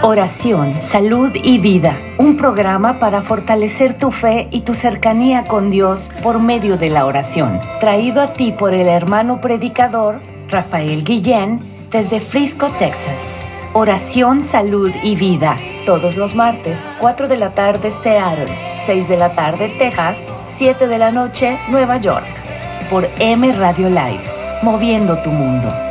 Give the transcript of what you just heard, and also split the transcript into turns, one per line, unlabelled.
Oración, salud y vida. Un programa para fortalecer tu fe y tu cercanía con Dios por medio de la oración. Traído a ti por el hermano predicador Rafael Guillén desde Frisco, Texas. Oración, salud y vida. Todos los martes, 4 de la tarde Seattle, 6 de la tarde Texas, 7 de la noche Nueva York. Por M Radio Live. Moviendo tu mundo.